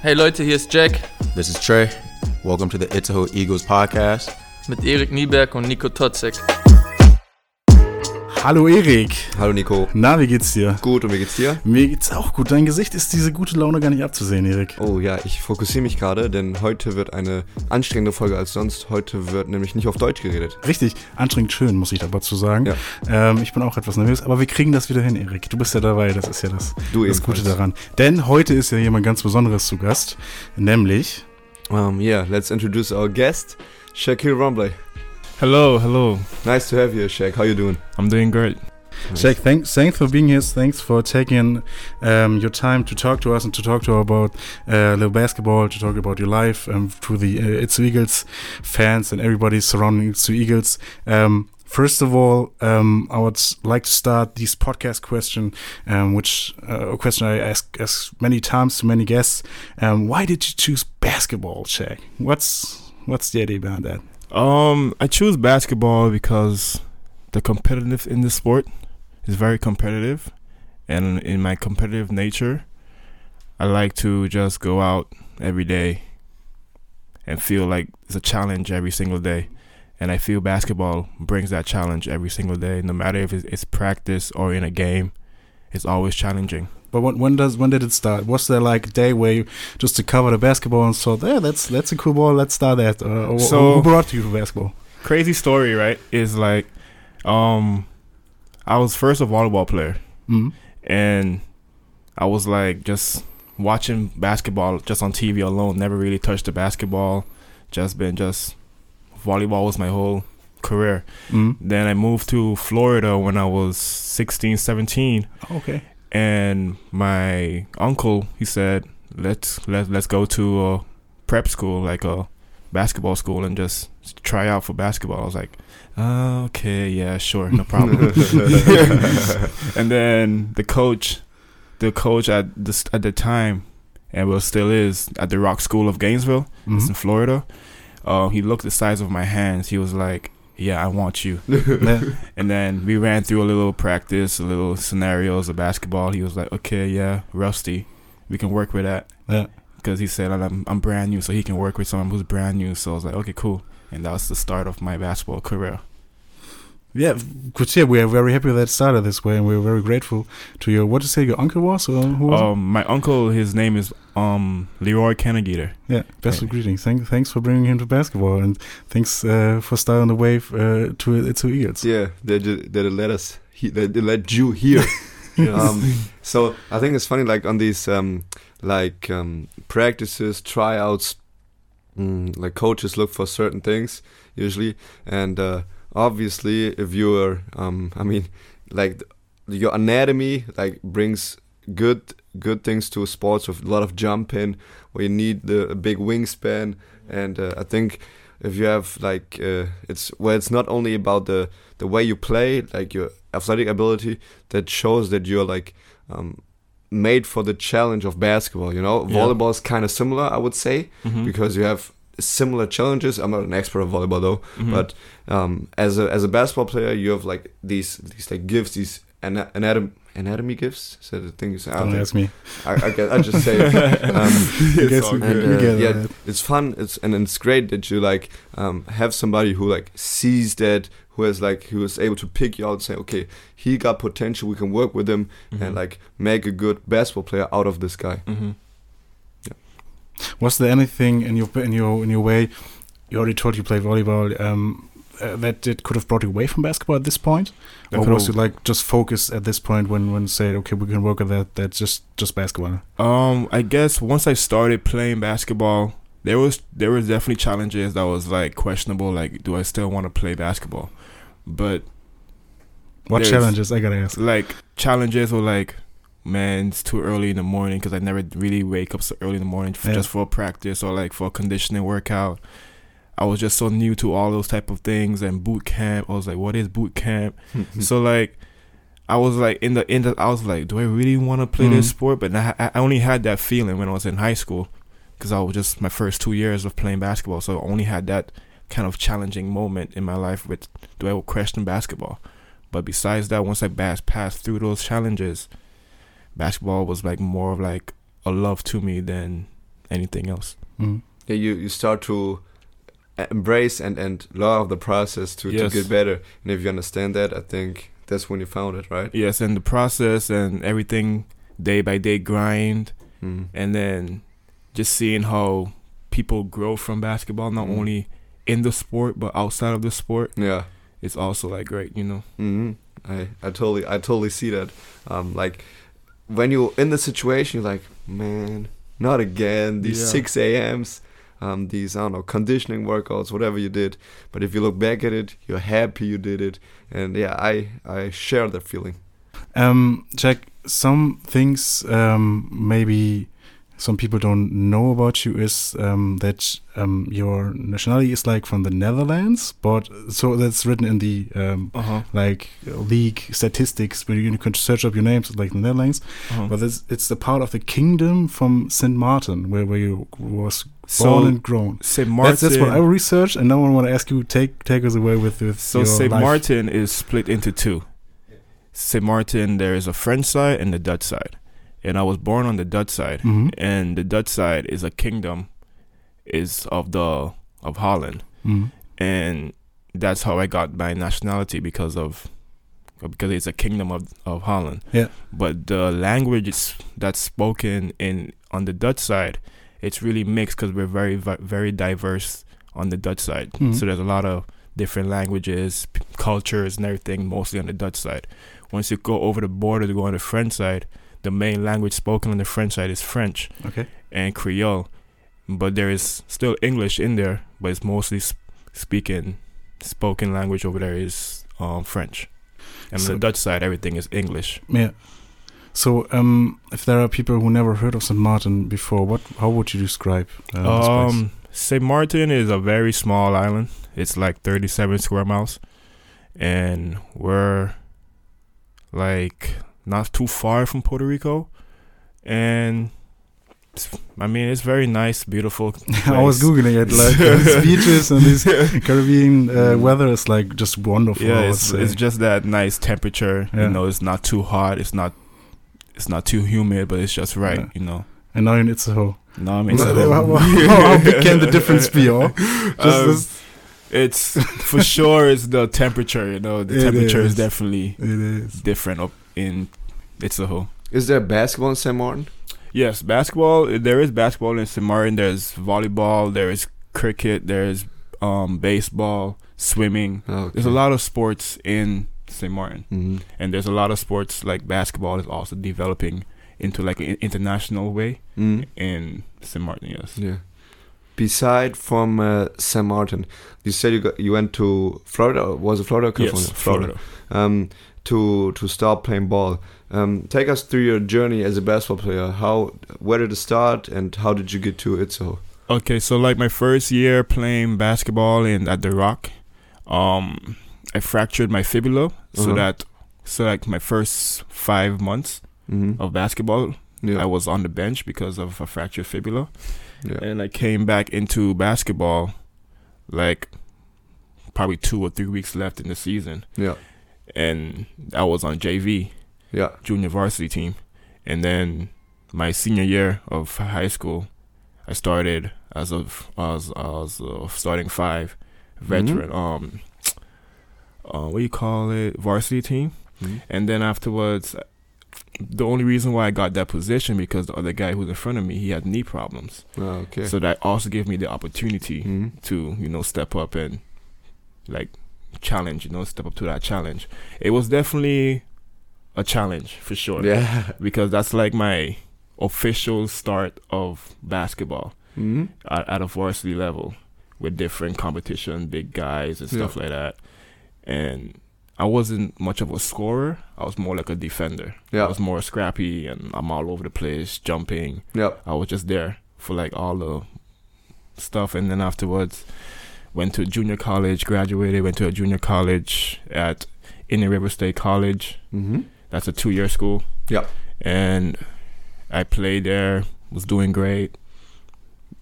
Hey Leute, hier ist Jack This is Trey. Welcome to the Itzehoe Eagles podcast. mit Erik Nieberg und Nico Totzek. Hallo Erik. Hallo Nico. Na, wie geht's dir? Gut, und wie geht's dir? Mir geht's auch gut. Dein Gesicht ist diese gute Laune gar nicht abzusehen, Erik. Oh ja, ich fokussiere mich gerade, denn heute wird eine anstrengende Folge als sonst. Heute wird nämlich nicht auf Deutsch geredet. Richtig anstrengend schön, muss ich aber zu sagen. Ja. Ähm, ich bin auch etwas nervös, aber wir kriegen das wieder hin, Erik. Du bist ja dabei, das ist ja das, Du das ebenfalls. Gute daran. Denn heute ist ja jemand ganz Besonderes zu Gast, nämlich Um, yeah, let's introduce our guest, Shaquille Rumbley. Hello, hello. Nice to have you, Shaq. How you doing? I'm doing great. Jake, thanks, thanks for being here. Thanks for taking um, your time to talk to us and to talk to us about uh, little basketball, to talk about your life, um, to the uh, It's Eagles fans and everybody surrounding It's Eagles. Um, first of all, um, I would like to start this podcast question, um, which uh, a question I ask ask many times to many guests. Um, why did you choose basketball, Shaq? What's what's the idea behind that? Um, I choose basketball because the competitive in the sport is very competitive, and in my competitive nature, I like to just go out every day and feel like it's a challenge every single day. And I feel basketball brings that challenge every single day, no matter if it's practice or in a game. It's always challenging. But when, when does when did it start? Was there like a day where you just to cover the basketball and thought, yeah, that's that's a cool ball, let's start that. Uh, or, So- who brought you to basketball? Crazy story, right? Is like, um, I was first a volleyball player. Mm. and I was like just watching basketball just on TV alone. Never really touched the basketball. Just been just volleyball was my whole career. Mm. Then I moved to Florida when I was 16, 17, Okay. And my uncle he said, "Let's let let's go to a prep school, like a basketball school, and just try out for basketball." I was like, "Uh, "Okay, yeah, sure, no problem." and then the coach, the coach at the at the time, and well still is at the Rock School of Gainesville, it's in. Florida. Uh, he looked the size of my hands. He was like, "Yeah, I want you." And then we ran through a little practice, a little scenarios of basketball. He was like, "Okay, yeah, rusty, we can work with that." Yeah. Because he said I'm I'm brand new, so he can work with someone who's brand new. So I was like, "Okay, cool." And that was the start of my basketball career. Yeah, good to hear. We are very happy that it started this way, and we're very grateful to you. What did you say your uncle was? Or who was Um, my uncle, his name is um Leroy Kennegater. Yeah, best of greetings. Thank, thanks for bringing him to basketball, and thanks uh, for starting the wave uh, to to Eagles. Yeah, they did- they let us. He, they, they let you here. um, so I think it's funny, like on these um, like um, practices, tryouts, mm, like coaches look for certain things usually, and uh, obviously if you're, um, I mean, like th- your anatomy like brings good good things to sports with a lot of jumping, where you need the a big wingspan, and uh, I think if you have like uh, it's well, it's not only about the the way you play, like your athletic ability, that shows that you're like um, made for the challenge of basketball. You know, Yeah. volleyball is kind of similar, I would say, Mhm. because you have similar challenges. I'm not an expert of volleyball though, Mhm. but um, as a as a basketball player, you have like these these like gifts, these ana- anatom anatomy gifts. So the thing is, I, Don't don't ask me. I, I, guess, I just say. Um, You guess we, and, uh, yeah, that. it's fun. It's and it's great that you like um, have somebody who like sees that, who has like who is able to pick you out and say, okay, he got potential. We can work with him Mhm. and like make a good basketball player out of this guy. Mhm. Was there anything in your in your in your way? You already told you played volleyball. Um, uh, that it could have brought you away from basketball at this point, or could was you like just focused at this point when when say okay we can work with that? That's just just basketball. Um, I guess once I started playing basketball, there was there was definitely challenges that was like questionable. Like, do I still want to play basketball? But What challenges I gotta ask? like challenges or like, man, it's too early in the morning because I never really wake up so early in the morning for, Yeah. just for a practice or like for a conditioning workout. I was just so new to all those type of things and boot camp. I was like, what is boot camp? so like I was like in the in the I was like, do I really want to play this Mhm. sport? But I, I only had that feeling when I was in high school because I was just my first two years of playing basketball, so I only had that kind of challenging moment in my life with do I question basketball? But besides that, once I bas- passed through those challenges, basketball was like more of like a love to me than anything else. Mm. Yeah, you you start to embrace and and love the process to Yes. to get better. And if you understand that, I think that's when you found it, right? Yes, and the process and everything day by day grind Mm. and then just seeing how people grow from basketball not Mhm. only in the sport but outside of the sport Yeah. it's also like great you know hmm I I totally I totally see that. Um, like when you're in the situation, you're like, man, not again. These Yeah. six a.m.s, um, these I don't know conditioning workouts, whatever you did. But if you look back at it, you're happy you did it, and yeah, I I share that feeling. Um, Jack, some things um, maybe some people don't know about you is um, that um, your nationality is like from the Netherlands, but so that's written in the um, uh-huh, like league statistics where you can search up your names like the Netherlands. uh-huh. But it's it's a part of the kingdom from Saint Martin where where you was born and grown. St. Martin That's, that's what I researched, and now I want to ask you take take us away with with so St. life. Martin is split into two St. Martin there is a French side and the Dutch side and I was born on the Dutch side Mhm. and the Dutch side is a kingdom is of the of Holland Mhm. and that's how I got my nationality because of because it's a kingdom of, of Holland. Yeah. But the language that's spoken in on the Dutch side, it's really mixed because we're very very diverse on the Dutch side. Mhm. So there's a lot of different languages, p- cultures, and everything, mostly on the Dutch side. Once you go over the border to go on the French side, the main language spoken on the French side is French Okay. and Creole, but there is still English in there, but it's mostly sp- speaking spoken language over there is um, French, and on the Dutch side everything is English. Yeah. So, um, if there are people who never heard of St. Martin before, what how would you describe uh? Um, Saint Martin is a very small island. It's like 37 square miles, and we're like not too far from Puerto Rico, and it's- I mean it's very nice, beautiful. I was googling it, like these beaches and this Caribbean uh, weather is like just wonderful. Yeah, it's, it's just that nice temperature. Yeah. You know, it's not too hot. It's not it's not too humid, but it's just right. Yeah. You know. and now in Itzehoe. No, I mean, how, how- big can the difference be? Just Um, it's for sure. It's the temperature. You know, the It temperature is. is. definitely it is. different up in Itzehoe. Is there basketball in St. Martin? Yes, basketball. There is basketball in St. Martin. There's volleyball. There is cricket. There's um, baseball, swimming. Okay. There's a lot of sports in St. Martin. hmm and there's a lot of sports like basketball is also developing into like an international way mm in St. Martin. Yes. Yeah. Beside from uh, St. Martin, you said you got you went to Florida. Was it Florida? or Yes, California? Florida. Um, to to start playing ball. Um, take us through your journey as a basketball player. How where did it start, and how did you get to Itzehoe? Okay, so like my first year playing basketball in at the Rock, um, I fractured my fibula, so Uh-huh. that so like my first five months Mm-hmm. of basketball, yeah. I was on the bench because of a fractured fibula, yeah. and I came back into basketball, like probably two or three weeks left in the season, yeah. and I was on JV. Yeah. junior varsity team. And then my senior year of high school, I started as of as as a starting five veteran. Um, uh, what do you call it? Varsity team. Mhm. And then afterwards, the only reason why I got that position because the other guy who's in front of me, he had knee problems. Oh, okay. So that also gave me the opportunity Mhm. to you know step up and like challenge. You know, step up to that challenge. It was definitely a challenge for sure Yeah. because that's like my official start of basketball hmm at, at a varsity level with different competition, big guys and stuff like that. And I wasn't much of a scorer. I was more like a defender. Yeah. I was more scrappy and I'm all over the place, jumping. Yeah. I was just there for like all the stuff. And then afterwards, went to junior college, graduated, went to a junior college at Indian River State College. hmm That's a two year school. Yeah. And I played there, was doing great.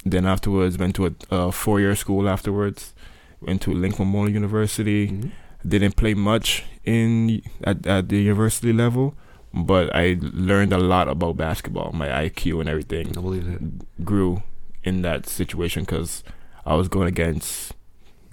Then afterwards, went to a, a four year school afterwards. Went to Lincoln Memorial University. hmm Didn't play much in at, at the university level, but I learned a lot about basketball. My IQ and everything I believe it. grew in that situation because I was going against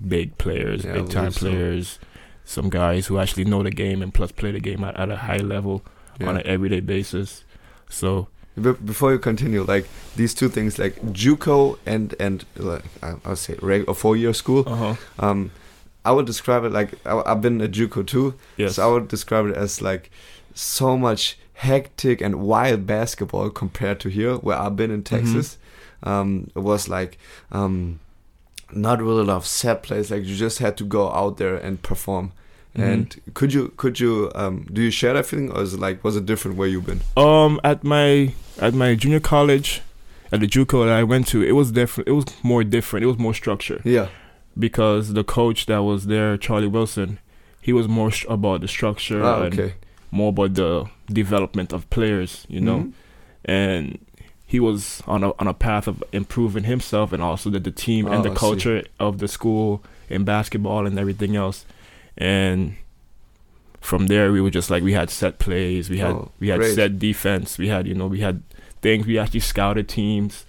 big players, Yeah, big time players. so. Some guys who actually know the game and plus play the game at, at a high level Yeah. on an everyday basis. So Be- before you continue, like these two things, like JUCO and and like I- I'll say reg- or four year school. uh-huh. Um, I would describe it like I, I've been at JUCO too, yes, so I would describe it as like so much hectic and wild basketball compared to here, where I've been in Texas. Um, it was like um, not really a lot of set plays. Like you just had to go out there and perform. Mhm. And could you could you um, do you share that feeling, or is it like was it different where you've been? Um, at my at my junior college, at the JUCO that I went to, it was different. It was more different. It was more structured Yeah. because the coach that was there, Charlie Wilson, he was more about the structure Ah, and okay. more about the development of players. You know, Mhm. and he was on a on a path of improving himself and also the, the team and Oh, the I see. culture of the school in basketball and everything else. And from there, we were just like we had set plays, we had Oh, we had great. set defense, we had you know we had things. We actually scouted teams.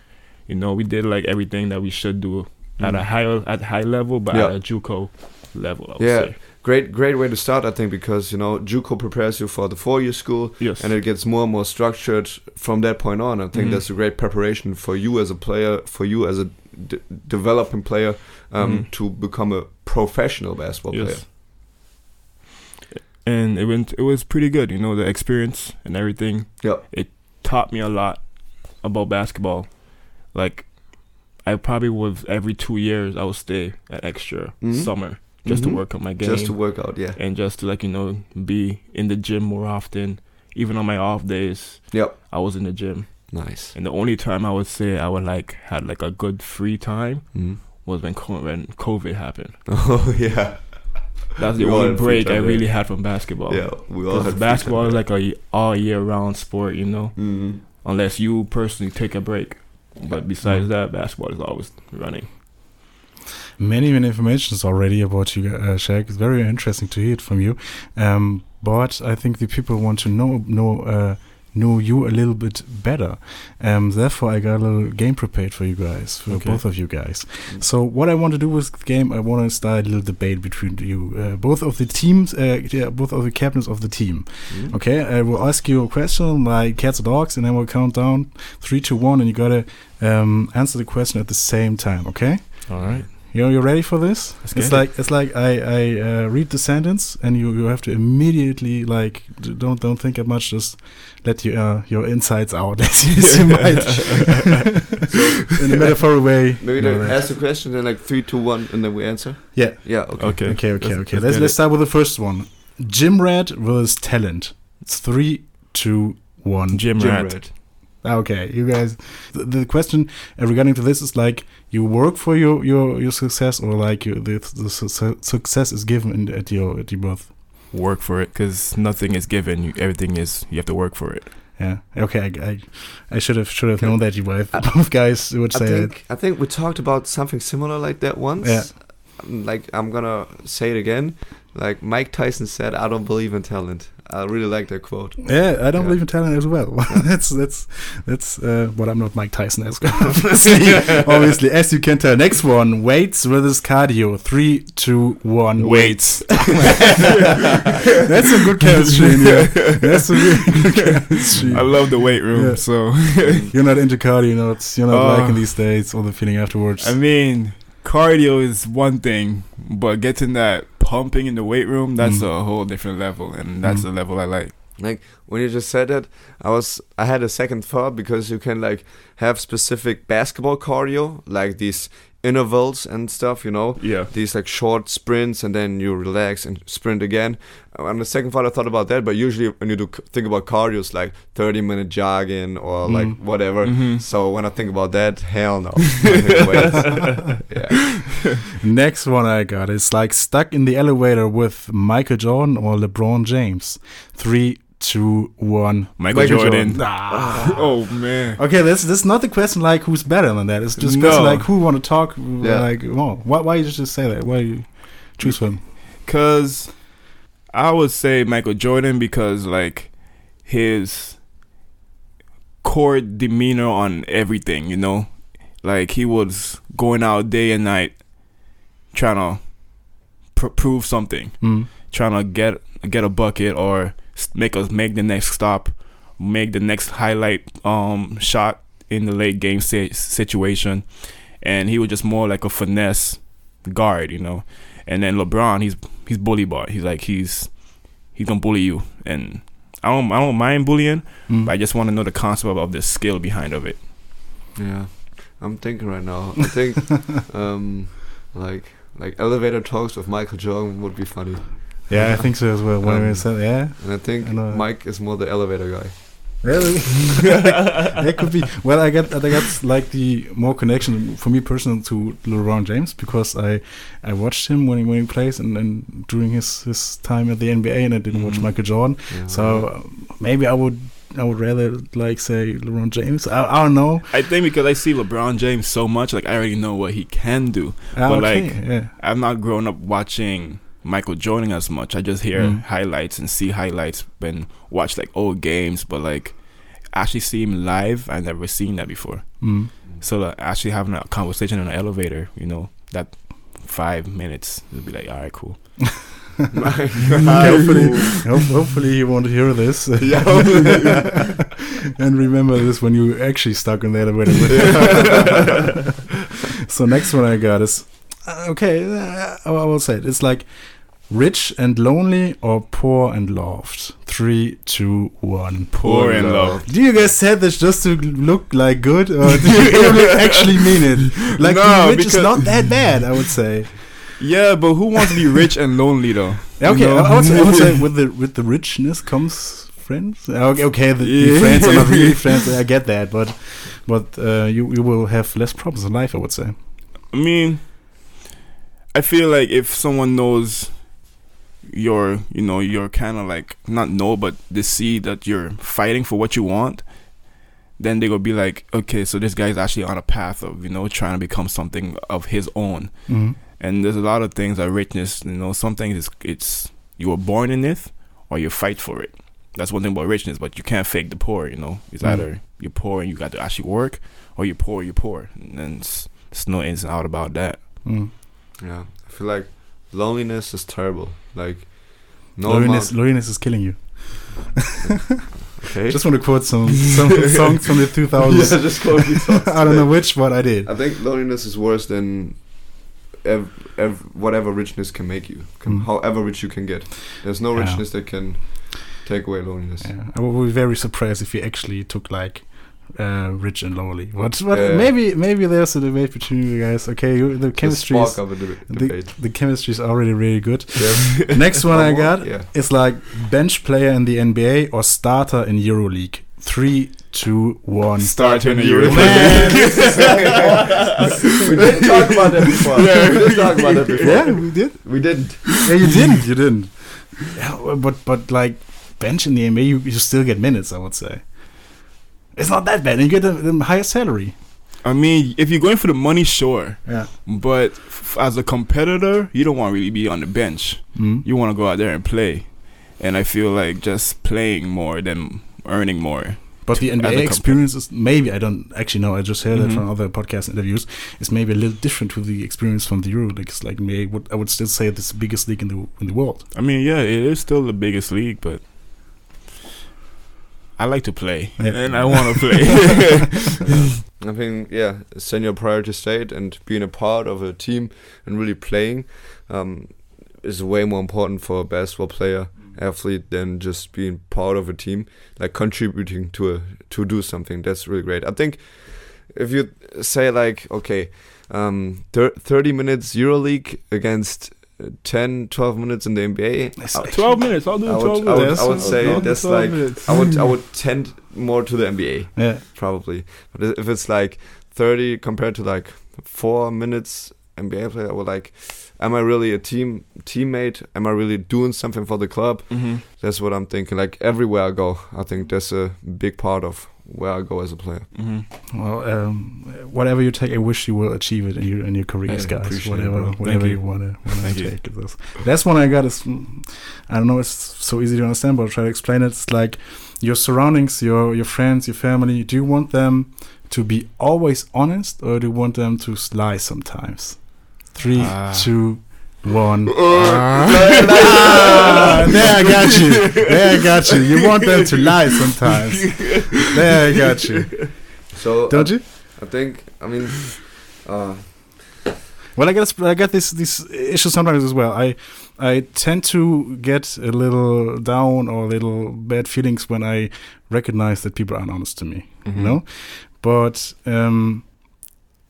You know, we did like everything that we should do at a Mm. high at high level, but Yeah. at a JUCO level. Yeah. say. Great, great way to start, I think, because you know JUCO prepares you for the four-year school, Yes. and it gets more and more structured from that point on. I think Mhm. that's a great preparation for you as a player, for you as a d- developing player, um, Mhm. to become a professional basketball player. And it went. It was pretty good. You know, the experience and everything. Yeah. It taught me a lot about basketball. Like, I probably would every two years I would stay at extra Mhm. summer just Mhm. to work on my game Just to work out, yeah. and just to like you know be in the gym more often. Even on my off days, Yep. I was in the gym. Nice. And the only time I would say I would like had like a good free time Mhm. was when when COVID happened. Oh yeah. That's the We only break I really had from basketball. Yeah, we all 'Cause had free basketball is like a y- all year round sport, you know, Mhm. unless you personally take a break. But besides that, basketball is always running. many many informations already about you, uh, Shaq. It's very interesting to hear it from you. Um, but I think the people want to know know uh, know you a little bit better. Um, therefore, I got a little game prepared for you guys, for Okay. both of you guys. So what I want to do with the game, I want to start a little debate between you, uh, both of the teams, uh, yeah, both of the captains of the team. Mhm. Okay, I will ask you a question like cats or dogs, and then we'll count down three to one, and you gotta um, answer the question at the same time. Okay. All right. You know, you ready for this? Let's it's get it. like it's like I I uh, read the sentence and you, you have to immediately like don't don't think that much. Just let your uh, your insides out as you, as you might in a metaphorical way. Maybe you they ask the question, then like three, two, one, and then we answer. Yeah. Yeah. Okay. Okay. Okay, okay, Let's- okay. let's Let's get let's it. start with the first one. Gym rat versus talent. It's three, two, one. Jim, Gym rat. rat. Okay, you guys. The, the question uh, regarding to this is like you work for your your your success, or like you, the the su- success is given in, at your at your birth. Work for it, because nothing is given. You, everything is you have to work for it. Yeah. Okay. I I, I should have should have Okay. known that you both both guys would I say it. think I think we talked about something similar like that once. Yeah. Um, Like I'm gonna say it again. Like Mike Tyson said, "I don't believe in talent." I really like that quote. Yeah, I don't Yeah. believe in talent as well. that's that's that's. Uh, but I'm not Mike Tyson as well. obviously, obviously, as you can tell. Next one: weights versus cardio. Three, two, one. Weights. That's some good chemistry. That's some really good chemistry. I love the weight room. Yeah. So You're not into cardio. You're not. You're not Oh. liking these days or the feeling afterwards. I mean, cardio is one thing, but getting that pumping in the weight room, that's Mm. a whole different level, and that's Mm. the level I like. Like when you just said that, I was I had a second thought because you can like have specific basketball cardio, like these intervals and stuff. You know, Yeah. these like short sprints and then you relax and sprint again. On the second thought, I thought about that, but usually when you do think about cardio, it's like 30 minute jogging or like Mm. whatever. Mhm. So when I think about that, hell no. I think weights. yeah. Next one I got is like stuck in the elevator with Michael Jordan or LeBron James. Three, two, one. Michael, Michael Jordan. Jordan. Ah. oh man. Okay, this this is not the question like who's better than that. It's just No. question like who want to talk. Yeah. Like, oh, why why you just say that? Why you choose him? Cause I would say Michael Jordan because like his core demeanor on everything, you know? Like he was going out day and night trying to pr- prove something, Mm. trying to get get a bucket or make us make the next stop, make the next highlight um shot in the late game si- situation. And he was just more like a finesse guard, you know. And then LeBron, he's he's bully ball. He's like he's he's gonna bully you, and I don't I don't mind bullying, Mm. but I just want to know the concept of the skill behind of it. Yeah, I'm thinking right now. I think um, like like elevator talks with Michael Jordan would be funny, Yeah, I think so as well. When Um, we said, yeah, and I think I know. Mike is more the elevator guy. really, that could be. Well, I get, I got like the more connection for me personally to LeBron James because I, I watched him when he when he plays and, and during his his time at the NBA, and I didn't watch Mhm. Michael Jordan. Yeah. So uh, maybe I would, I would rather like say LeBron James. I, I don't know. I think because I see LeBron James so much, like I already know what he can do. Ah, But, okay, like, yeah, I've not grown up watching Michael Jordan as much. I just hear Mm. highlights and see highlights and watch like old games, but like actually see him live, I've never seen that before. mm. So like, actually having a conversation in an elevator, you know, that five minutes, it'll be like, all right, cool. hopefully, hope, hopefully you won't hear this. Yeah, and remember this when you actually stuck in the elevator. with so next one I got is okay. Uh, I will say it. It's like rich and lonely or poor and loved. Three, two, one. Poor and loved. Do you guys say this just to look like good, or do you actually mean it? Like No, rich is not that bad, I would say. Yeah, but who wants to be rich and lonely though? Okay? I, would say, I would say with the with the richness comes friends. Uh, Okay, okay the, the Yeah. friends are not really friends. I get that, but but uh, you you will have less problems in life. I would say. I mean, I feel like if someone knows you're, you know, you're kind of like not know, but they see that you're fighting for what you want, then they gonna be like, okay, so this guy's actually on a path of, you know, trying to become something of his own. Mm. And there's a lot of things that richness, you know, some things it's, it's you were born in it or you fight for it. That's one thing about richness, but you can't fake the poor, you know. It's Mm. either you're poor and you got to actually work, or you're poor, you're poor. And then it's, it's no ins and out about that. Mm. Yeah, I feel like loneliness is terrible. Like no loneliness, loneliness is killing you. Okay. Just want to quote some some songs from the 2000s. yeah, just quote. I don't know which, but I did. I think loneliness is worse than ev- ev- whatever richness can make you. Can, Mm. However rich you can get. There's no Yeah. richness that can take away loneliness. Yeah, I would be very surprised if you actually took like uh, rich and lonely. But, but Yeah. maybe maybe there's a debate between you guys. Okay, you, the The chemistry is spark of a the, the chemistry is already really good. Yeah. Next one I One more? got Yeah. is like bench player in the NBA or starter in EuroLeague. Three, two, one. Starter in EuroLeague. Man, Europe. this is we didn't talk about that before. we did talk about that before. yeah, we did. We didn't. Yeah, you didn't. You didn't. Yeah, but but like bench in the NBA, you, you still get minutes. I would say it's not that bad, and you get the, the highest salary. I mean, if you're going for the money, sure. Yeah. But f- as a competitor, you don't want to really be on the bench. Mm. You want to go out there and play. And I feel like just playing more than earning more. But the NBA experience is maybe I don't actually know. I just heard Mhm. that from other podcast interviews. It's maybe a little different to the experience from the EuroLeague. It's like maybe would I would still say it's the biggest league in the in the world. I mean, yeah, it is still the biggest league, but I like to play, Yeah. and I want to play. I think yeah, send your priority state and being a part of a team and really playing um, is way more important for a basketball player athlete than just being part of a team, like contributing to a to do something. That's really great. I think if you say like okay, um, thir- thirty minutes EuroLeague against 10, 12 minutes in the NBA, It's like- Twelve minutes. I'll do I would, twelve I would, minutes. I would say that's 12 like minutes. I would I would tend more to the NBA Yeah, probably. But if it's like 30 compared to like four minutes NBA play, I would like, am I really a team teammate? Am I really doing something for the club? Mm-hmm. That's what I'm thinking. Like everywhere I go, I think that's a big part of where I go as a player. Mm-hmm. Well, um, whatever you take, I wish you will achieve it in your in your careers, I guys. appreciate it, Whatever, whatever you. you wanna wanna you. take. This. That's one I got. Is I don't know. It's so easy to understand, but I'll try to explain it. It's like your surroundings, your your friends, your family. Do you want them to be always honest, or do you want them to lie sometimes? Three, Ah. two, one. Ah. Ah, there I got you. There I got you. You want them to lie sometimes. There I got you. So Don't I, you? I think. I mean, uh, Well, I guess I get this this issue sometimes as well. I I tend to get a little down or a little bad feelings when I recognize that people aren't honest to me. Mhm. You know, but um,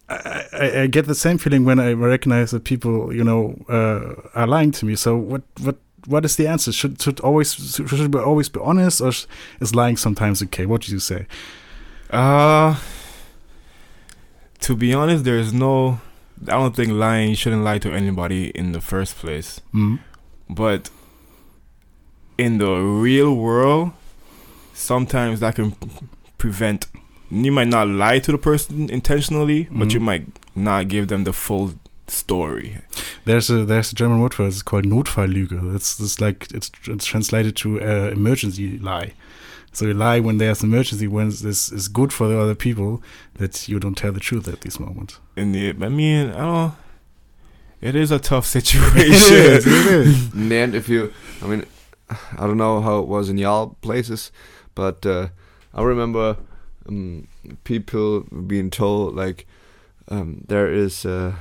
I, I, I get the same feeling when I recognize that people, you know, uh, are lying to me. So what what what is the answer? Should should always should we always be honest, or sh- is lying sometimes okay? What do you say? Uh, to be honest, there is no. I don't think lying. You shouldn't lie to anybody in the first place. Mm. But in the real world, sometimes that can prevent. You might not lie to the person intentionally, but you Mhm. might not give them the full story. There's a there's a German word for it. It's called Notfalllüge. It's it's like it's, it's translated to uh, emergency lie. So you lie when there's emergency, when this is good for the other people, that you don't tell the truth at this moment. In the, I mean, I don't. It is a tough situation. is, it is. in the end, if you, I mean, I don't know how it was in y'all places, but uh, I remember um, people being told like um, there is. Uh,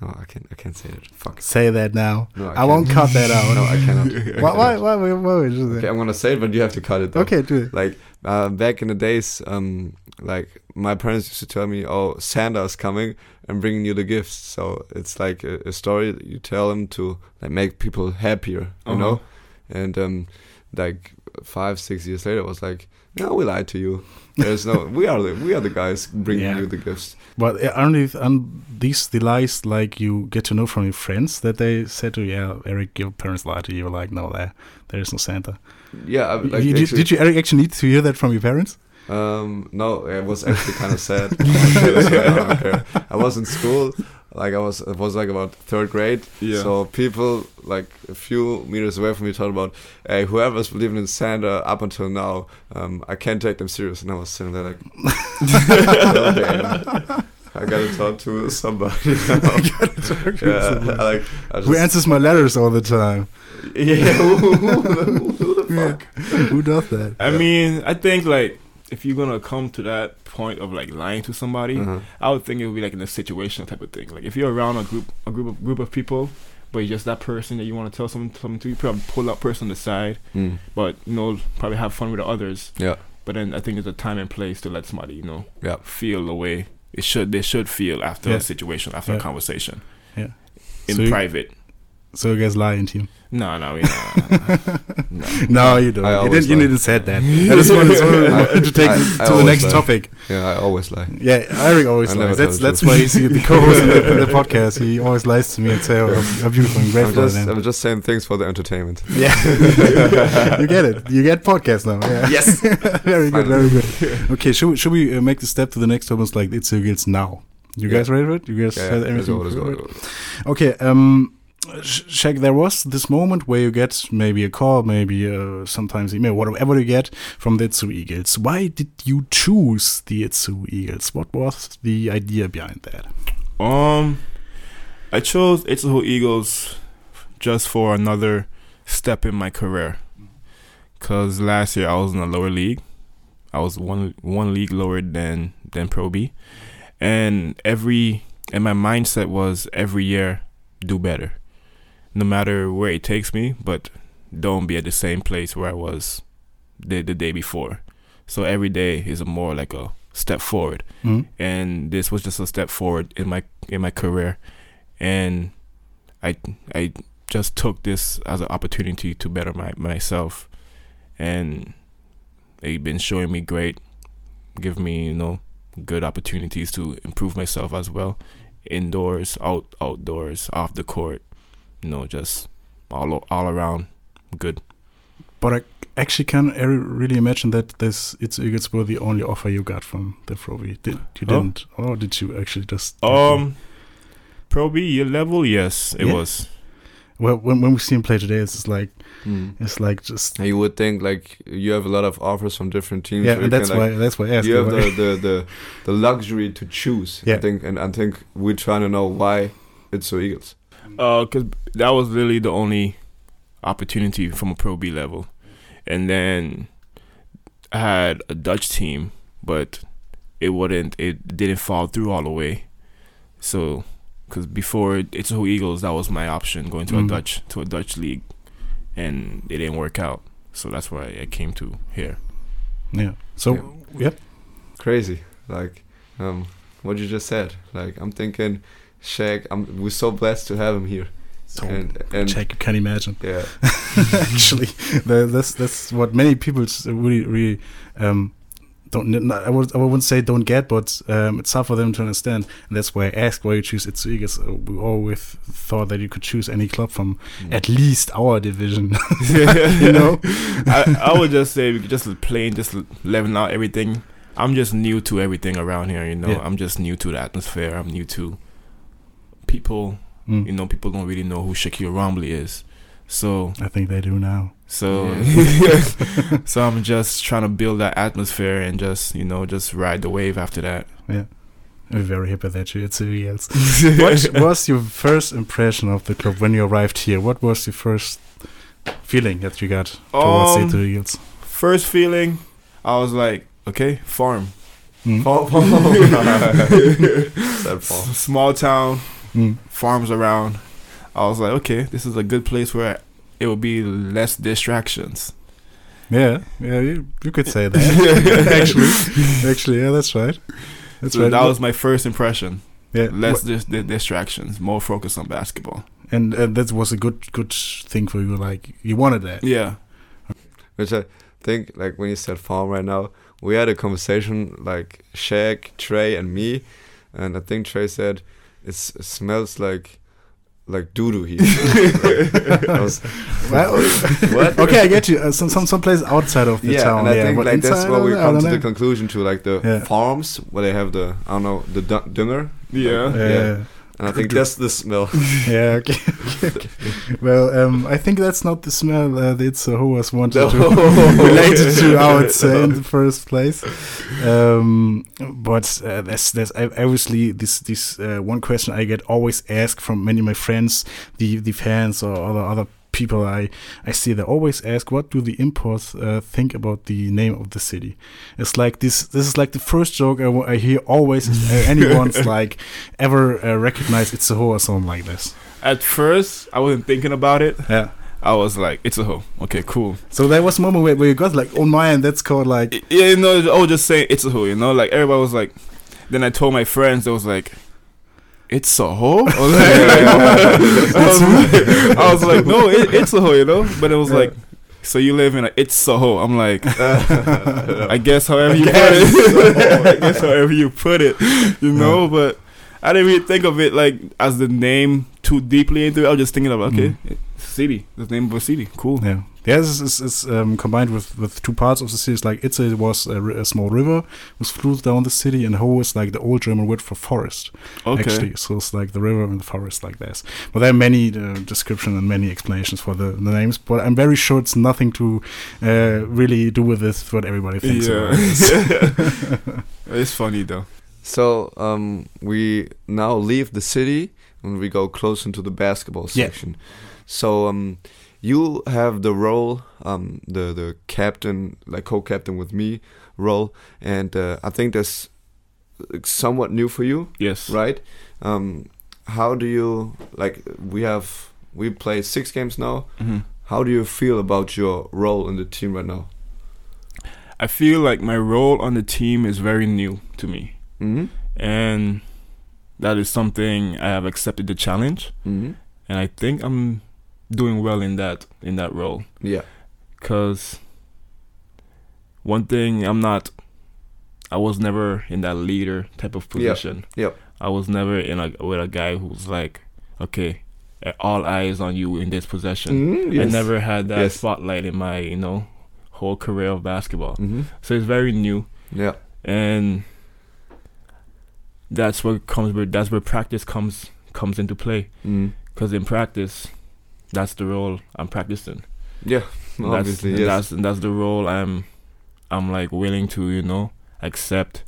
no, I can't. I can't say it. Fuck. Say that now. No, I, won't cut that out. No, I cannot. why, why, why, why, why would you do Okay. I'm gonna say it, but you have to cut it. Though. Okay, do it. Like uh, back in the days, um, like my parents used to tell me, "Oh, Santa's coming and bringing you the gifts." So it's like a, a story that you tell them to like make people happier, you Uh-huh. know. And um, like five, six years later, was like, "No, we lied to you. There's no. we are the we are the guys bringing Yeah. you the gifts." But aren't these, aren't these the lies like you get to know from your friends that they said to you, yeah, Eric, your parents lied to you? You're like, no, there, there is no Santa. Yeah, like you, did, actually- did you Eric, actually need to hear that from your parents? Um, no, it was actually kind of sad. I. I was in school, like I was, it was like about third grade. Yeah. So people like a few meters away from me talked about, hey, whoever's believing in Santa up until now, um, I can't take them serious. And I was sitting there like, damn. I gotta talk to somebody I now. yeah, I, like I Who just, answers my letters all the time? yeah, who, who, who, who the fuck? Who does that? I mean, I think like if you're gonna come to that point of like lying to somebody, Uh-huh. I would think it would be like in a situational type of thing. Like if you're around a group, a group of group of people, but you're just that person that you want to tell something, something to, you probably pull that person aside, Mm. but you know, probably have fun with the others. Yeah, But then I think there's a time and place to let somebody, you know, yeah. feel the way it should. They should feel after Yeah. a situation, after Yeah. a conversation. Yeah. In So you- private. So you guys lie in team? No, no, we not. no. No, you don't. You didn't, you didn't said that. I just wanted to, to take I- I to the next lie. topic. Yeah, I always lie. Yeah, Eric always I lies. That's that's why he's the co-host in the, the podcast. He always lies to me and say how, how beautiful and I'm grateful just, I am. I'm just saying things for the entertainment. Yeah, you get it. You get podcast now. Yeah. Yes. very good. Very good. Okay, should we, should we uh, make the step to the next topic? Like it's against now. You Yeah. guys ready for it? You guys Yeah, have yeah, let's everything go, let's go, let's go. Okay, um, Shaq, there was this moment where you get maybe a call, maybe uh, sometimes email, whatever you get from the Itzehoe Eagles. Why did you choose the Itzehoe Eagles? What was the idea behind that? Um, I chose Itzehoe Eagles just for another step in my career. Cause last year I was in a lower league. I was one one league lower than than Pro B, and every and my mindset was every year do better, no matter where it takes me. But don't be at the same place where I was the the day before. So every day is a more like a step forward Mhm. and this was just a step forward in my in my career and i i just took this as an opportunity to better my myself and they've been showing me great give me you know good opportunities to improve myself as well indoors, out outdoors, off the court. You know, just all all around good. But I actually can't e- really imagine that this it's Eagles were the only offer you got from the Pro B. Did you Oh. didn't, or did you actually just? Um, Pro B year level, yes, it Yeah. was. well, when when we see him play today, it's just like Mm. it's like just you would think like you have a lot of offers from different teams. yeah, and that's can, like, why that's why I asked you you. have the, the, the, the luxury to choose. Yeah. I think, and I think we're trying to know why it's so Eagles. Uh, cause that was really the only opportunity from a Pro B level, and then I had a Dutch team, but it wouldn't, it didn't fall through all the way. So, cause before Itzehoe Eagles, that was my option going to Mm. a Dutch to a Dutch league, and it didn't work out. So that's why I came to here. yeah. So Yeah. yep. Crazy. Like um, what you just said. Like I'm thinking, Shaq. I'm, we're so blessed to have him here. So and and check, you can't imagine. yeah, actually, the, that's that's what many people really really um, don't. I would I wouldn't say don't get, but um, it's hard for them to understand. And that's why I asked why you choose It's Eagles. Uh, We always thought that you could choose any club from Mm. at least our division. you know, I, I would just say we could just plain just leveling out everything. I'm just new to everything around here, you know. Yeah. I'm just new to the atmosphere. I'm new to people. Mm. You know, people don't really know who Shaquille Romley is. So I think they do now. so so I'm just trying to build that atmosphere and just, you know, just ride the wave after that. I'm very happy that you It's Eagles. what was your first impression of the club when you arrived here? What was your first feeling that you got towards Um, the Eagles? First feeling, I was like, okay, farm. Mm. Sad fall. S- Small town, Mm. farms around. I was like, okay, this is a good place where it will be less distractions. Yeah, yeah, you, you could say that. actually, actually, yeah, that's right. That's so right. that was my first impression. yeah, Less dis- di- distractions, more focus on basketball. and uh, that was a good good thing for you. Like you wanted that. Yeah. Which I think, like when you said farm right now, we had a conversation like Shaq, Trey, and me, and I think Trey said it's, it smells like like doo doo here. Like, was- Well, What? okay, I get you. Uh, some some some place outside of the yeah, town. and I yeah, think but like that's where we come don't to the conclusion to like the Yeah. farms where they have the I don't know the du- dunger, Yeah. Yeah, Yeah. And I think that's the smell. yeah. Okay. okay. Well, um, I think that's not the smell uh, that It's who was wanted No. to relate to. I would say in the first place. Um, but uh, there's there's I- obviously this this uh, one question I get always asked from many of my friends, the the fans or other other people I I see they always ask what do the imports uh, think about the name of the city. It's like this this is like the first joke I, I hear always uh, anyone's like ever uh, recognize it's a hoe or something like this. At first, I wasn't thinking about it. Yeah. I was like, it's a hoe. Okay, cool. So there was a moment where, where you got like, oh man, that's called like, Yeah, you know, I was just saying it's a hoe, you know? Like, everybody was like, then I told my friends, I was like, it's a hoe? I was like, I was like, I was like, no, it, it's a hoe, you know? But it was like, so you live in a it's a hoe. I'm like, I guess however you put it. I guess however you put it, you know? But I didn't really think of it like as the name too deeply into it. I was just thinking of, okay, mm. city, the name of a city. Cool. yeah. Yeah, this is, is um, combined with, with two parts of the city. It's like Itze was a, a small river, was flowed down the city, and Ho is like the old German word for forest. Okay. Actually, so it's like the river and the forest like this. But there are many uh, description and many explanations for the, the names. But I'm very sure it's nothing to uh, really do with this. What everybody thinks. about it. Yeah. it's funny though. So um, we now leave the city and we go close into the basketball section. Yeah. section. So um, you have the role, um, the the captain, like co-captain with me role, and uh, I think that's somewhat new for you, Yes. right? Um, how do you like? We have we played six games now. hmm How do you feel about your role in the team right now? I feel like my role on the team is very new to me, Mm-hmm. and that is something I have accepted the challenge, Mm-hmm. and I think I'm doing well in that in that role. Yeah. Cause one thing I'm not, I was never in that leader type of position. Yep. I was never in a with a guy who's like, okay, all eyes on you in this possession. Mhm, I never had that Yes. spotlight in my you know whole career of basketball. Mhm. So it's very new, Yeah. and that's what comes where that's where practice comes comes into play. Mm. Because in practice, that's the role I'm practicing. Yeah. And Obviously, that's, yes. that's and that's the role I'm I'm like willing to you know accept.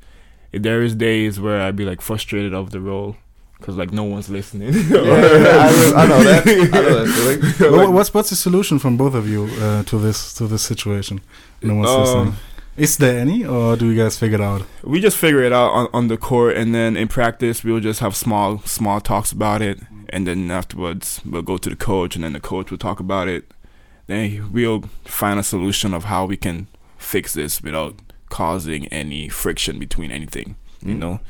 There is days where I'd be like frustrated of the role because like no one's listening. yeah, I, know- I know that. I know that feeling. Well, what's what's the solution from both of you uh, to this to this situation? No one's Um, listening. Is there any, or do you guys figure it out? we just figure it out on, on the court and then in practice we'll just have small small talks about it and then afterwards we'll go to the coach and then the coach will talk about it. Then we'll find a solution of how we can fix this without causing any friction between anything you Mm. know?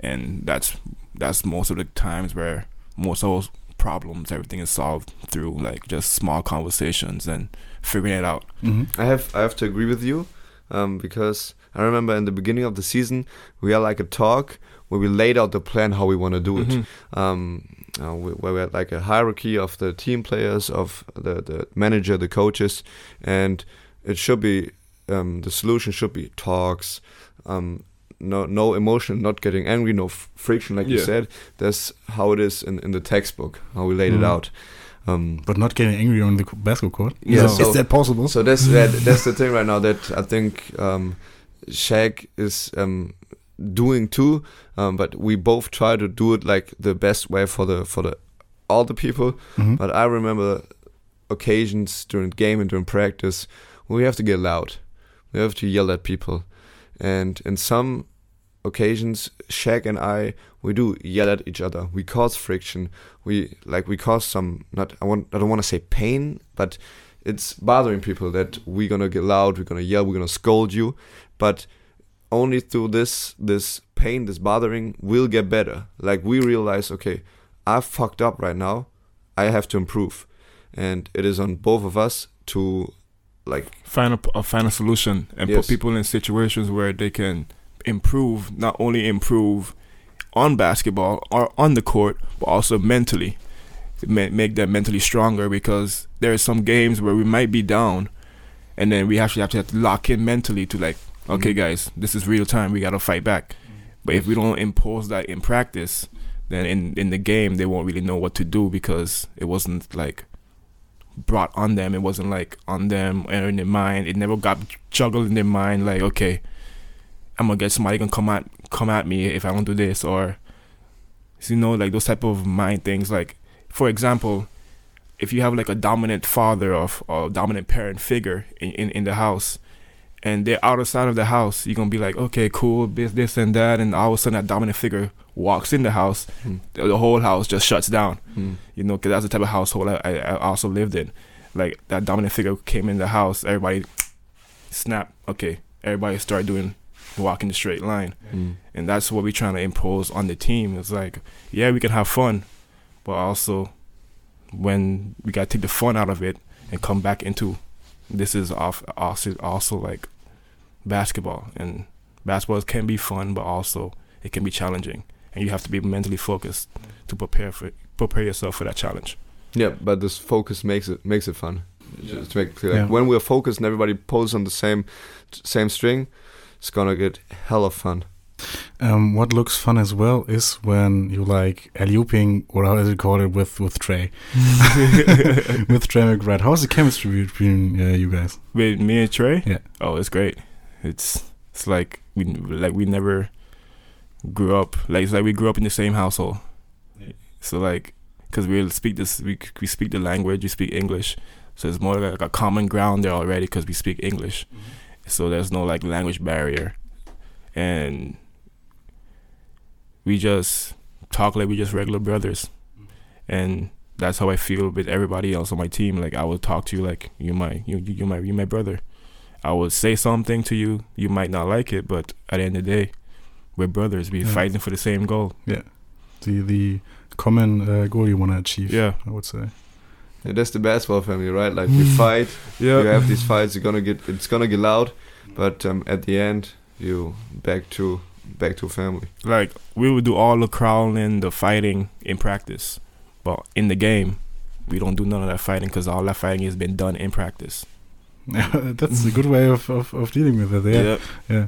And that's that's most of the times where most of those problems everything is solved through like just small conversations and figuring it out. Hmm I have I have to agree with you, um, because I remember in the beginning of the season we had like a talk where we laid out the plan how we want to do it. Mhm. Um, uh, we, where we had like a hierarchy of the team players, of the the manager, the coaches, and it should be um, the solution should be talks. Um, no, no emotion, not getting angry, no f- friction, like you said. That's how it is in, in the textbook, how we laid it Mhm. out. Um, But not getting angry on the basketball court. Yeah, is, so- is that possible? So that's that, that's the thing right now that I think um, Shaq is um, doing too. Um, but we both try to do it like the best way for the for the all the people. Mhm. But I remember occasions during game and during practice where we have to get loud. We have to yell at people, and in some occasions, Shaq and I we do yell at each other. We cause friction. We like we cause some not I want I don't want to say pain, but it's bothering people that we're gonna get loud, we're gonna yell, we're gonna scold you, but only through this this pain, this bothering, we'll get better. Like we realize, okay, I fucked up right now. I have to improve, and it is on both of us to like find a, a find a solution and Yes. put people in situations where they can improve not only improve on basketball or on the court but also mentally make them mentally stronger because there are some games where we might be down and then we actually have to, have to lock in mentally to like okay Mhm. guys this is real time we got to fight back but if we don't impose that in practice then in in the game they won't really know what to do because it wasn't like brought on them. It wasn't like on them or in their mind. It never got juggled in their mind. Like, okay, I'm gonna get somebody gonna come at come at me if I don't do this, or you know, like those type of mind things. Like, for example, if you have like a dominant father of or dominant parent figure in, in, in the house, and they're outside of the house, you're gonna be like, okay, cool, this this and that, and all of a sudden that dominant figure walks in the house, Hmm. the, the whole house just shuts down hmm, you know, because that's the type of household I, I, I also lived in. Like that dominant figure came in the house, everybody snap. Okay, everybody start doing walking the straight line, hmm. and that's what we're trying to impose on the team. It's like, yeah, we can have fun, but also when we gotta take the fun out of it and come back into this is off also also like basketball and basketball can be fun, but also it can be challenging, and you have to be mentally focused to prepare for prepare yourself for that challenge. Yeah, but this focus makes it makes it fun. Just to make it clear, like Yeah. when we're focused and everybody pulls on the same same string, it's gonna get hella fun. Um, what looks fun as well is when you like alley-ooping, or how is it called it, with with Trey, with Trey McBride. How's the chemistry between uh, you guys? With me and Trey, Yeah. Oh, it's great. It's it's like we like we never grew up. Like it's like we grew up in the same household. So like, cause we speak this, we we speak the language, we speak English. So it's more like a common ground there already, cause we speak English. So there's no like language barrier, and we just talk like we just regular brothers, and that's how I feel with everybody else on my team. Like I will talk to you like you my you you my you my brother. I will say something to you. You might not like it, but at the end of the day, we're brothers. We're Yeah. fighting for the same goal. Yeah the the common uh, goal you want to achieve. Yeah. I would say. Yeah, that's the basketball family, right? Like you fight, you have these fights. You're gonna get it's gonna get loud, but um, at the end you back to back to family. Like we would do all the crawling, the fighting in practice, but in the game, we don't do none of that fighting because all that fighting has been done in practice. That's a good way of, of, of dealing with it. Yeah, yeah.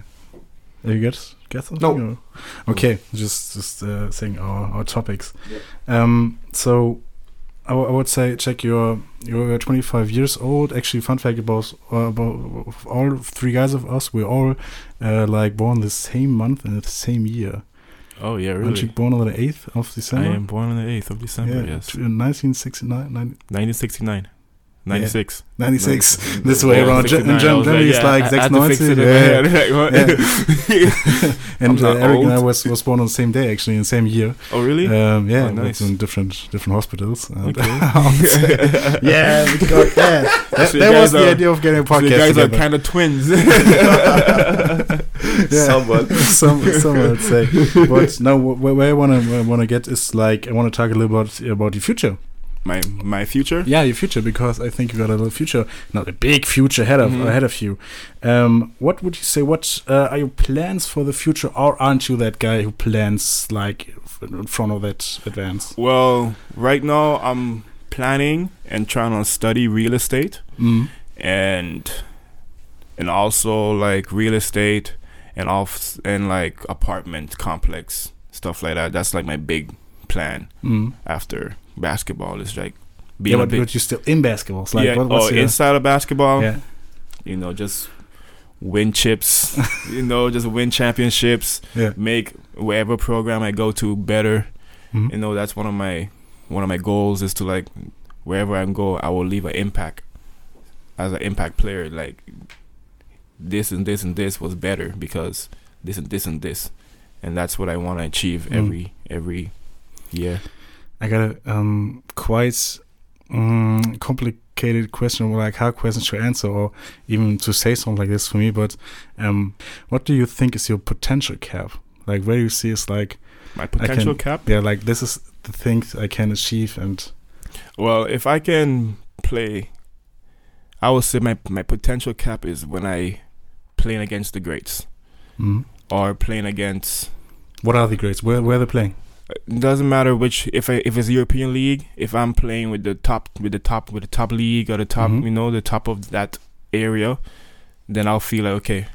You get get something? No. or- Okay, just just uh, saying our, our topics. Um, so I, w- I would say Shaq your you're 25 years old. Actually, fun fact about uh, about all three guys of us, we're all uh, like born the same month and the same year. Oh yeah, Aren't you born on the 8th of December? I am born on the eighth of December. yeah, yes, t- 1969, nine- 1969, 96. 96. This way Yeah, around. Ge- 69, In I German, was it's like I- I had to fix 96. it in my Yeah. and I'm uh, not Eric and I was, was born on the same day, actually, in the same year. oh really? Um, yeah, Oh, but nice. in different different hospitals. And Okay. yeah, we got that. That, So that was guys the idea of getting a So podcast you guys are kind of twins. Yeah. Somewhat. some some would say. But no, wh- where, where I want to want to get is like I want to talk a little about about your future. My my future. Yeah, your future because I think you got a little future, not a big future ahead of Mhm. ahead of you. Um, what would you say? What uh, are your plans for the future, or aren't you that guy who plans like in front of that advance? Well, right now I'm planning and trying to study real estate Mm. and and also like real estate and off and like apartment complex stuff like that. That's like my big plan Mm. after basketball is like Yeah, being a but, big but you're still in basketball. It's like yeah. what, what's oh, your, inside of basketball, yeah. you know, just win chips, you know, just win championships, Yeah. make whatever program I go to better. Mhm. You know, that's one of my one of my goals is to like wherever I go, I will leave an impact as an impact player. Like this and this and this was better because this and this and this, and that's what I want to achieve Mm. every every year. I got a um, quite um, complicated question, like hard questions to answer, or even to say something like this for me. But um, what do you think is your potential cap? Like, where do you see is like, My potential cap. yeah, like this is the things I can achieve, and Well, if I can play, I would say my my potential cap is when I playing against the greats mm, or playing against. what are the greats? Where where are they playing? It doesn't matter which if I, if it's European league, if I'm playing with the top with the top with the top league or the top Mhm. you know the top of that area, then I'll feel like okay,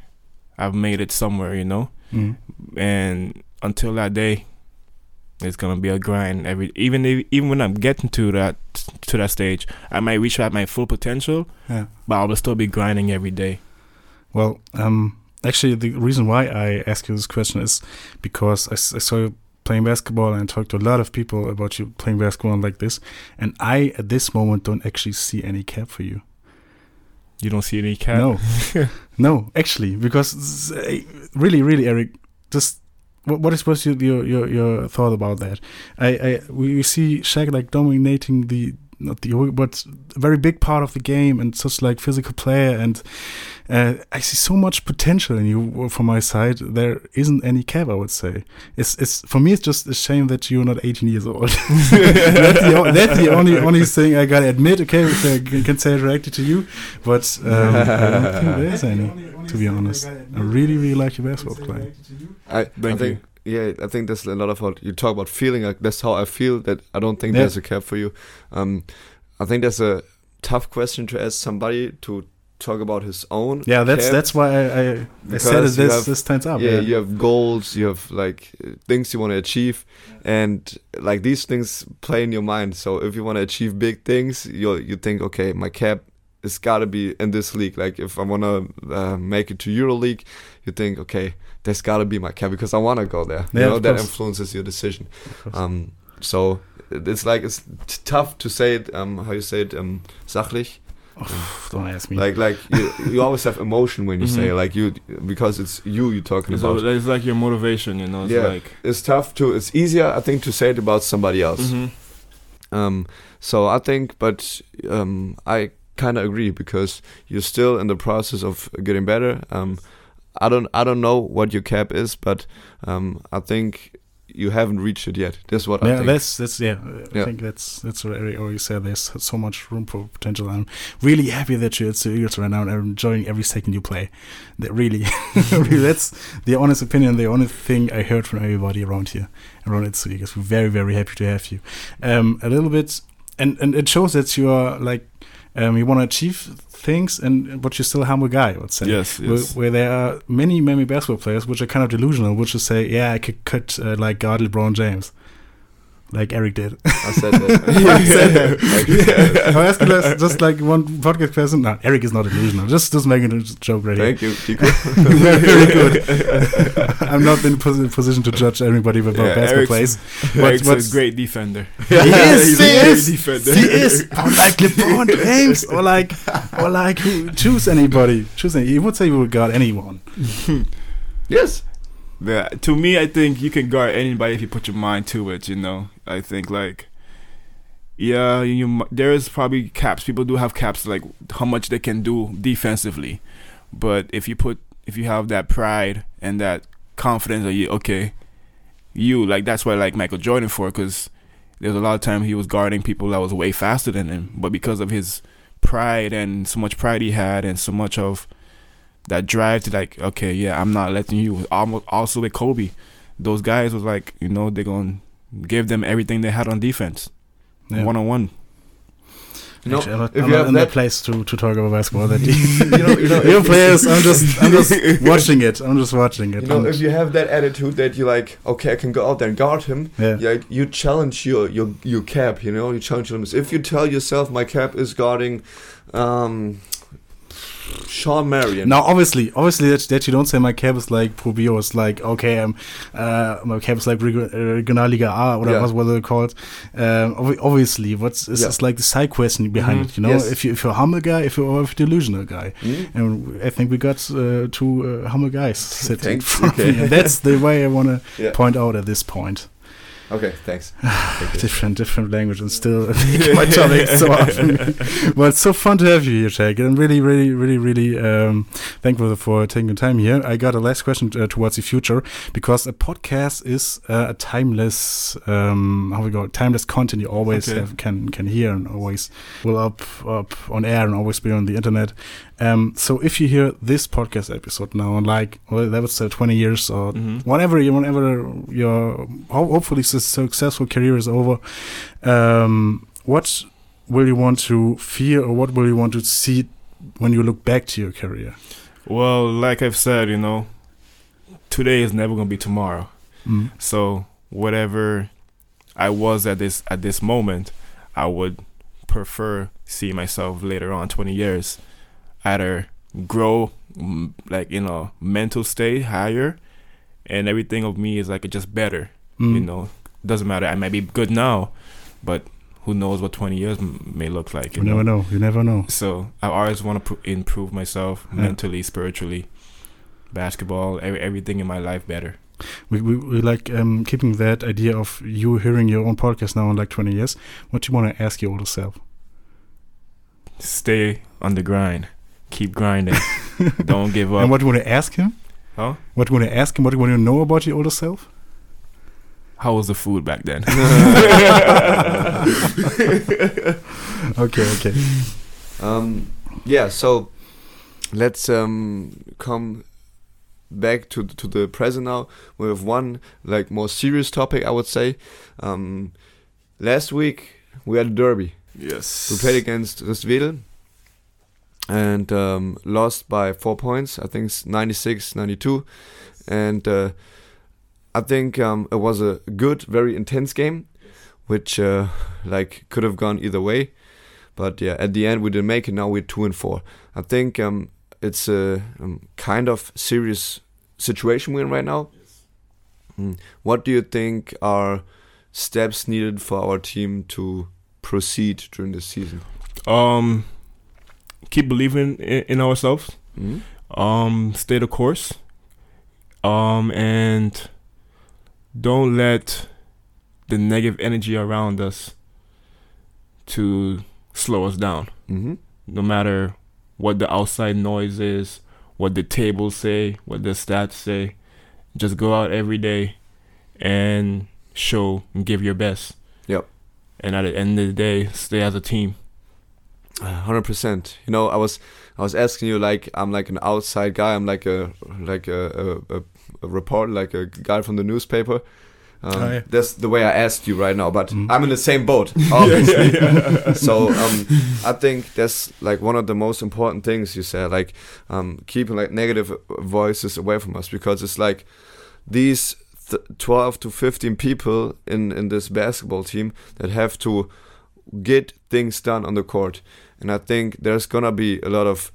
I've made it somewhere, you know. Mm. And until that day, it's gonna be a grind. Every even if, even when I'm getting to that to that stage, I might reach at my full potential, Yeah. but I will still be grinding every day. Well, um, actually, the reason why I ask you this question is because I saw you playing basketball and I talked to a lot of people about you playing basketball like this, and I at this moment don't actually see any cap for you. You don't see any cap. No, no, actually, because eh, really, really, Eric, just what what is what's your your your, thought about that? I, I we we see Shaq like dominating the not the whole- but a very big part of the game and such like physical player and uh, I see so much potential in you from my side. There isn't any cap, I would say. It's it's for me. It's just a shame that you're not 18 years old. that's, the, that's the only only thing I gotta admit. Okay, if I c- can say it directly to you, but um, I don't think there is any. To be honest, I really really like your basketball playing. I, I Thank think yeah, I think there's a lot of what you talk about feeling. Like that's how I feel. That I don't think Yeah. there's a cap for you. Um, I think that's a tough question to ask somebody to talk about his own. Yeah, that's cap. that's why I I, I said it this have- this times up. yeah, Yeah, you have goals, you have like things you want to achieve, and like these things play in your mind. So if you want to achieve big things, you you think, okay, my cap is gotta be in this league. Like if I want to uh, make it to Euro League, you think, okay, there's gotta be my cap because I want to go there. You know that course. influences your decision. Um, so it's like it's t- tough to say it. Um, how you say it? Um, sachlich. don't ask me. Like like you, you always have emotion when you say Mhm. it, like you because it's you you're talking So about. it's like your motivation, you know. It's Yeah. like It's tough to. It's easier, I think, to say it about somebody else. Mhm. Um, so I think, but um, I kind of agree because you're still in the process of getting better. Um, I don't I don't know what your cap is, but um, I think you haven't reached it yet. That's what I Yeah, think. that's that's yeah. I Yeah. think that's that's what Eric always said. There's so much room for potential. I'm really happy that you're at Eagles right now, and I'm enjoying every second you play. That really, really, that's the honest opinion. The honest thing I heard from everybody around here, around at Eagles. We're very, very happy to have you. Um, a little bit, and and it shows that you are like, um, you want to achieve things, and but you're still a humble guy. I would say. Yes, Where, yes. where there are many, many basketball players which are kind of delusional, which is say, yeah, I could cut uh, like guard LeBron James, like Eric did. I said that. I said that. Like you said it. I asked you just like one podcast person. No, Eric is not delusional. Just just making a joke right Thank you, Chico. here. very, very good. I'm not in a position to judge everybody about Yeah, basketball plays. Eric's what's- a great defender. He is. He's He a great is. defender. He is. Or like LeBron James, or like, or like choose anybody. Choose any. He would say he would guard anyone. yes. Yeah, to me, I think you can guard anybody if you put your mind to it. You know, I think like, yeah, you, there is probably caps. People do have caps like how much they can do defensively, but if you put if you have that pride and that confidence that you okay, you like that's why I like Michael Jordan for because there's a lot of time he was guarding people that was way faster than him, but because of his pride and so much pride he had and so much of that drive to like, okay, yeah, I'm not letting you. Almost also with Kobe, those guys was like, you know, they're gonna give them everything they had on defense, one on one. You know, Actually, I'm not, if I'm you not have in the that, place to, to talk about basketball. That you know- you know, your players. I'm just I'm just watching it. I'm just watching it. you know, if you have that attitude that you like, okay, I can go out there and guard him. yeah. Yeah, you challenge your your your cap. You know, you challenge your limits. If you tell yourself, my cap is guarding, um, Shawn Marion. Now, obviously, obviously that, that you don't say my cap is like Probio is like okay, um, uh, my cap is like Reg- uh, Regionalliga A or Yeah. what what they're called. Um, obvi- obviously, what's is Yeah. like the side question behind Mhm. it. You know, Yes. if you if you're a humble guy, if you're or if you're a delusional guy, Hmm? and I think we got uh, two uh, humble guys sitting. Thanks, okay. that's the way I want to Yeah. point out at this point. Okay, thanks. Thank different different language and still my topic so often. well, it's so fun to have you here, Jake. I'm really, really, really, really um, thankful for taking the time here. I got a last question uh, towards the future because a podcast is uh, a timeless, um, how we go, timeless content you always Okay. have, can can hear and always will up up on air and always be on the internet. Um, so if you hear this podcast episode now and like, well, that was uh, 20 years or Mhm. whenever you whenever your ho- hopefully su- successful career is over um, what will you want to feel or what will you want to see when you look back to your career Well, like I've said, you know, today is never gonna be tomorrow. mm. So whatever I was at this at this moment, I would prefer see myself later on, twenty years, either grow mm, like you know mental state higher, and everything of me is like just better. Mm. You know, doesn't matter. I might be good now, but who knows what twenty years m- may look like? you You never know? know you never know So I always want to pr- improve myself Yeah. mentally, spiritually, basketball, every, everything in my life better. we, we, we like um, keeping that idea of you hearing your own podcast now in like 20 years what do you want to ask your older self Stay on the grind, keep grinding, don't give up. and what do you want to ask him huh? what do you want to ask him what do you want to know about your older self How was the food back then? okay okay Um, yeah, so let's um, come back to to the present now. We have one like more serious topic, I would say. Um, last week we had a derby. yes. We played against Rist Wedel and um, lost by four points. I think it's 96 92. And uh, I think um, it was a good, very intense game, which uh, like could have gone either way. But yeah, at the end we didn't make it. Now we're two and four. I think um, it's a um, kind of serious situation we're in right now. Mm. What do you think are steps needed for our team to proceed during the season? Um, keep believing in, in ourselves. Mm? Um, stay the course. Um, and don't let the negative energy around us to slow us down. Mm-hmm. no matter what the outside noise is, what the tables say, what the stats say. Just go out every day and show and give your best. Yep. And at the end of the day, stay as a team. Hundred percent. You know, I was I was asking you like I'm like an outside guy. I'm like a like a a, a, reporter, like a guy from the newspaper. Um, Oh, yeah. That's the way I asked you right now, but Mhm. I'm in the same boat, obviously. so um, I think that's like one of the most important things you said, like um, keeping like negative voices away from us because it's like these th- 12 to 15 people in in this basketball team that have to get things done on the court, and I think there's gonna be a lot of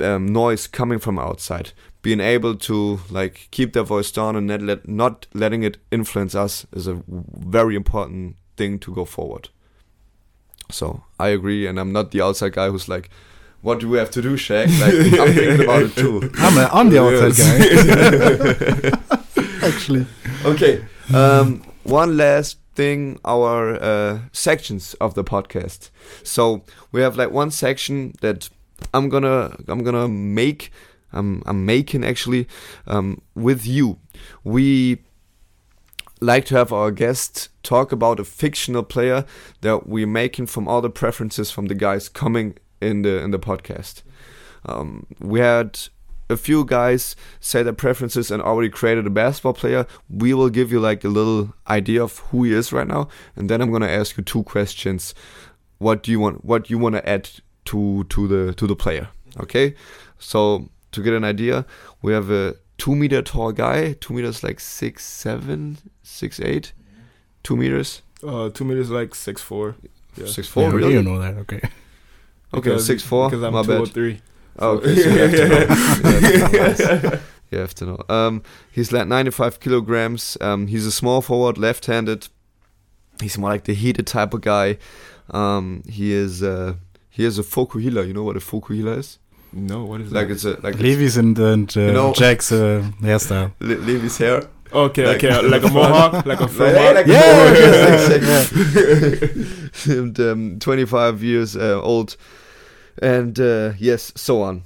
um, noise coming from outside. Being able to like keep their voice down and not, let, not letting it influence us is a very important thing to go forward. So I agree, and I'm not the outside guy who's like, "What do we have to do, Shaq?" Like I'm thinking about it too. I'm, a, I'm the outside guy. Actually. Okay. Um, one last thing, our uh, sections of the podcast. So we have like one section that I'm gonna I'm gonna make. I'm I'm making actually um, with you. We like to have our guests talk about a fictional player that we're making from all the preferences from the guys coming in the in the podcast. Um, we had a few guys say their preferences and already created a basketball player. We will give you like a little idea of who he is right now, and then I'm gonna ask you two questions. What do you want? What you want to add to to the to the player? Okay, so to get an idea, we have a two meter tall guy. Two meters like six seven, six eight, two meters, Uh, two meters like six four. Yeah. six four. yeah, really? You know that, okay. Okay, six four. Because I'm My two bad. or three. Oh, okay, so you have to know. You have to know. Nice. You have to know. Um, he's like 95 kilograms. Um, he's a small forward, left-handed. He's more like the heated type of guy. Um, he is uh, he is a vokuhila. You know what a vokuhila is? No, what is it? Like that? it's a like Levi's and, and uh, You know- Jack's uh, hairstyle. Le- Levy's hair. Okay, like- okay, like a mohawk, like a Like, faux like Yeah, mohawk, yeah, and um, 25 years uh, old, and uh, yes, so on.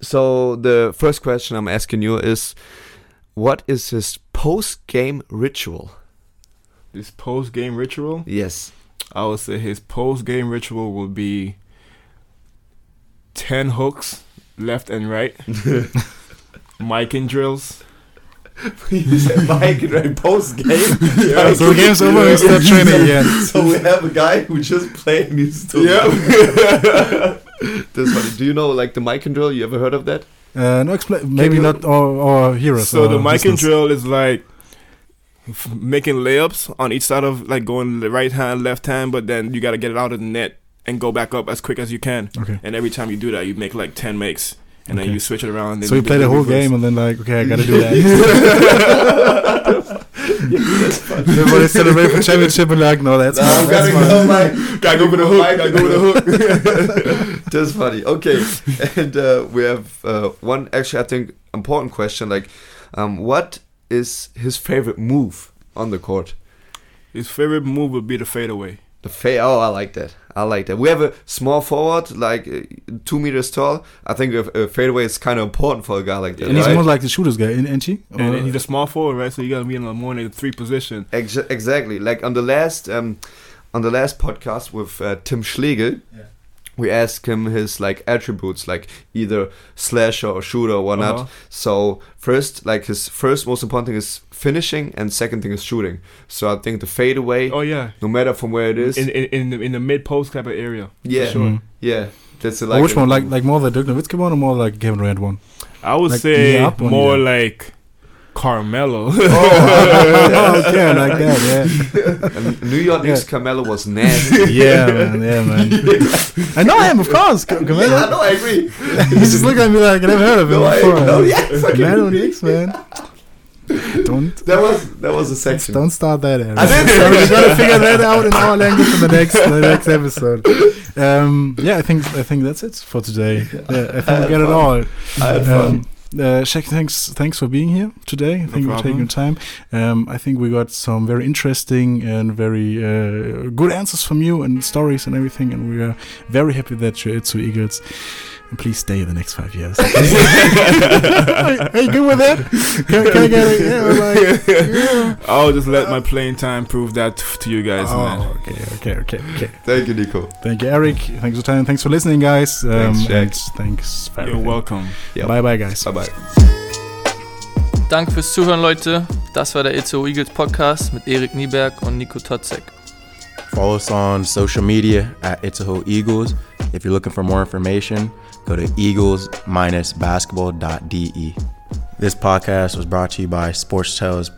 So the first question I'm asking you is, what is his post-game ritual? His post game ritual. Yes. I would say his post game ritual will be ten hooks left and right, Mikan drills. you said Mike right post-game. Yeah, so the game's over, we start training again. So we have a guy who just played and he's. Yeah. That's funny. Do you know like the Mikan drill? You ever heard of that? Uh, no, explain. Maybe not or our heroes. So or the Mikan and drill is like f- making layups on each side of like going the right hand, left hand, but then you got to get it out of the net and go back up as quick as you can. Okay. And every time you do that, you make like ten makes, and then you switch it around. And So you do play the whole reverse. game and then like, okay, I gotta do that. Everybody celebrate for championship and like, no, that's fine. That's fine. my. Gotta go for the hook. Gotta go for the hook. That's funny. Okay, and uh, we have uh, one actually I think important question like, um, what is his favorite move on the court? His favorite move would be the fadeaway. The fade. Oh, I like that. I like that. We have a small forward, like uh, two meters tall. I think a, a fadeaway is kind of important for a guy like that. And he's right? more like the shooters guy, isn't he? And, Or- and he's a small forward, right? So you gotta be in the more than three position. Ex- exactly. Like on the last um, on the last podcast with uh, Tim Schlegel, we ask him his like attributes, like either slasher or shooter or whatnot. Uh-huh. So first, like his first most important thing is finishing, and second thing is shooting. So I think the fadeaway, Oh yeah. no matter from where it is, In in in the, in the mid post type of area. yeah, sure. Mm. yeah, that's a, Or like which one? Like like more the Dirk Nowitzki one or more like Kevin Durant one? I would Like say the one, more yeah. like Carmelo. oh, okay, I like that. And New York Knicks Carmelo was nasty. Yeah, yeah, man, yeah, man. I know him, of course. Ca- yeah, Carmelo. no, I agree. He's just looking at me like I never heard of him No, I- before. no, yeah, fucking- Carmelo Knicks, man. Don't That was that was a section. don't start that. Aaron. I didn't So we gotta figure that out in our language in the next the next episode. Um, yeah, I think I think that's it for today. Yeah, I think we got it all. I had fun. Uh, Shaq, thanks, thanks for being here today. Thank you for taking your time. Um, I think we got some very interesting and very uh, good answers from you and stories and everything, and we are very happy that you're Itzehoe Eagles. And please stay the next five years. hey, hey, good with that? Can, can I get it? Yeah, like, yeah. I'll just let my playing time prove that to you guys, man. Oh, okay, okay, okay, okay. Thank you, Nico. Thank you, Eric. Thanks for time. Thanks for listening, guys. Um, Thanks, Shaq. Thanks. for You're everything. welcome. Yep. Bye, bye, guys. Bye bye. Danke fürs Zuhören, Leute. Das war der Itzehoe Eagles Podcast mit Erik Nieberg und Nico Totzek. Follow us on social media at Itzehoe Eagles. If you're looking for more information, go to eagles-basketball.de. This podcast was brought to you by Sports Tales